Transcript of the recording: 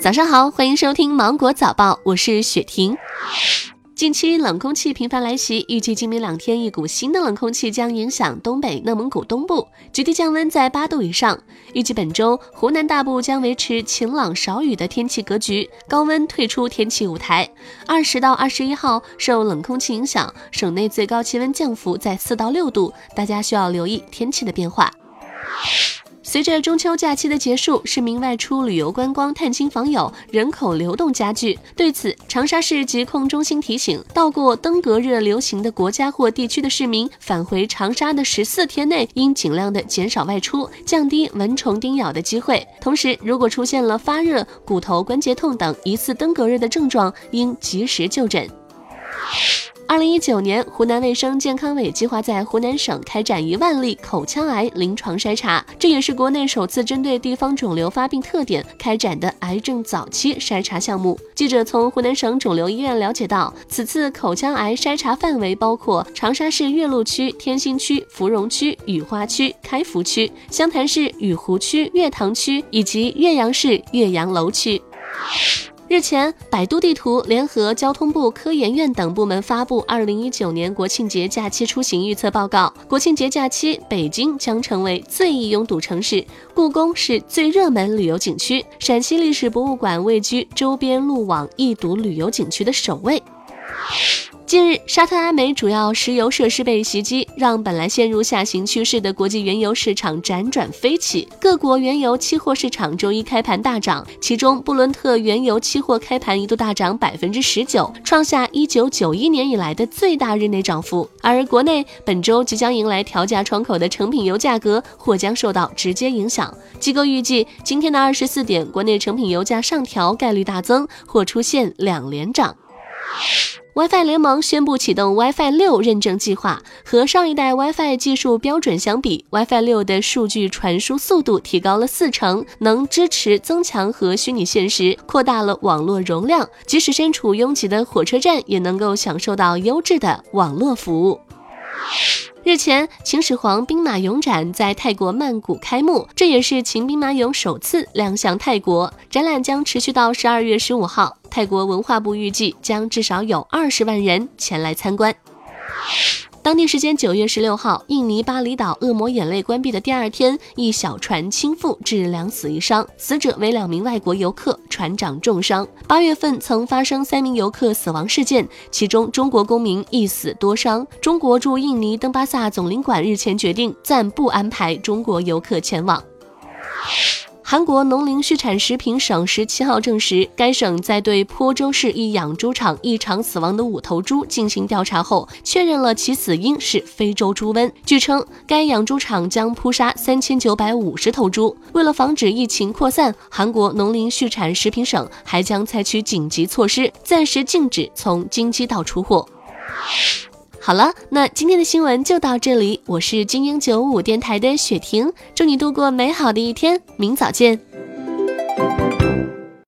早上好，欢迎收听芒果早报，我是雪婷。近期冷空气频繁来袭，预计今明两天一股新的冷空气将影响东北、内蒙古东部，局地降温在八度以上。预计本周湖南大部将维持晴朗少雨的天气格局，高温退出天气舞台。二十到二十一号受冷空气影响，省内最高气温降幅在四到六度，大家需要留意天气的变化。随着中秋假期的结束，市民外出旅游观光、探亲访友，人口流动加剧。对此，长沙市疾控中心提醒，到过登革热流行的国家或地区的市民，返回长沙的十四天内，应尽量的减少外出，降低蚊虫叮咬的机会。同时，如果出现了发热、骨头关节痛等疑似登革热的症状，应及时就诊。二零一九年，湖南卫生健康委计划在湖南省开展一万例口腔癌临床筛查，这也是国内首次针对地方肿瘤发病特点开展的癌症早期筛查项目。记者从湖南省肿瘤医院了解到，此次口腔癌筛查范围包括长沙市岳麓区、天心区、芙蓉区、雨花区、开福区、湘潭市雨湖区、月塘区以及岳阳市岳阳楼区。日前，百度地图联合交通部、科研院等部门发布二零一九年国庆节假期出行预测报告。国庆节假期，北京将成为最易拥堵城市，故宫是最热门旅游景区，陕西历史博物馆位居周边路网易堵旅游景区的首位。近日，沙特阿美主要石油设施被袭击，让本来陷入下行趋势的国际原油市场辗转飞起。各国原油期货市场周一开盘大涨，其中布伦特原油期货开盘一度大涨百分之十九，创下一九九一年以来的最大日内涨幅。而国内本周即将迎来调价窗口的成品油价格或将受到直接影响。机构预计，今天的二十四点，国内成品油价上调概率大增，或出现两连涨。WiFi 联盟宣布启动 WiFi 六认证计划。和上一代 WiFi 技术标准相比，WiFi 六的数据传输速度提高了四成，能支持增强和虚拟现实，扩大了网络容量，即使身处拥挤的火车站，也能够享受到优质的网络服务。日前，秦始皇兵马俑展在泰国曼谷开幕，这也是秦兵马俑首次亮相泰国。展览将持续到十二月十五号。泰国文化部预计将至少有二十万人前来参观。当地时间九月十六号，印尼巴厘岛恶魔眼泪关闭的第二天，一小船倾覆，致两死一伤，死者为两名外国游客，船长重伤。八月份曾发生三名游客死亡事件，其中中国公民一死多伤。中国驻印尼登巴萨总领馆日前决定暂不安排中国游客前往。韩国农林畜产食品省十七号证实，该省在对坡州市一养猪场异常死亡的五头猪进行调查后，确认了其死因是非洲猪瘟。据称，该养猪场将扑杀三千九百五十头猪。为了防止疫情扩散，韩国农林畜产食品省还将采取紧急措施，暂时禁止从京畿道出货。好了，那今天的新闻就到这里。我是精英九五电台的雪婷，祝你度过美好的一天，明早见。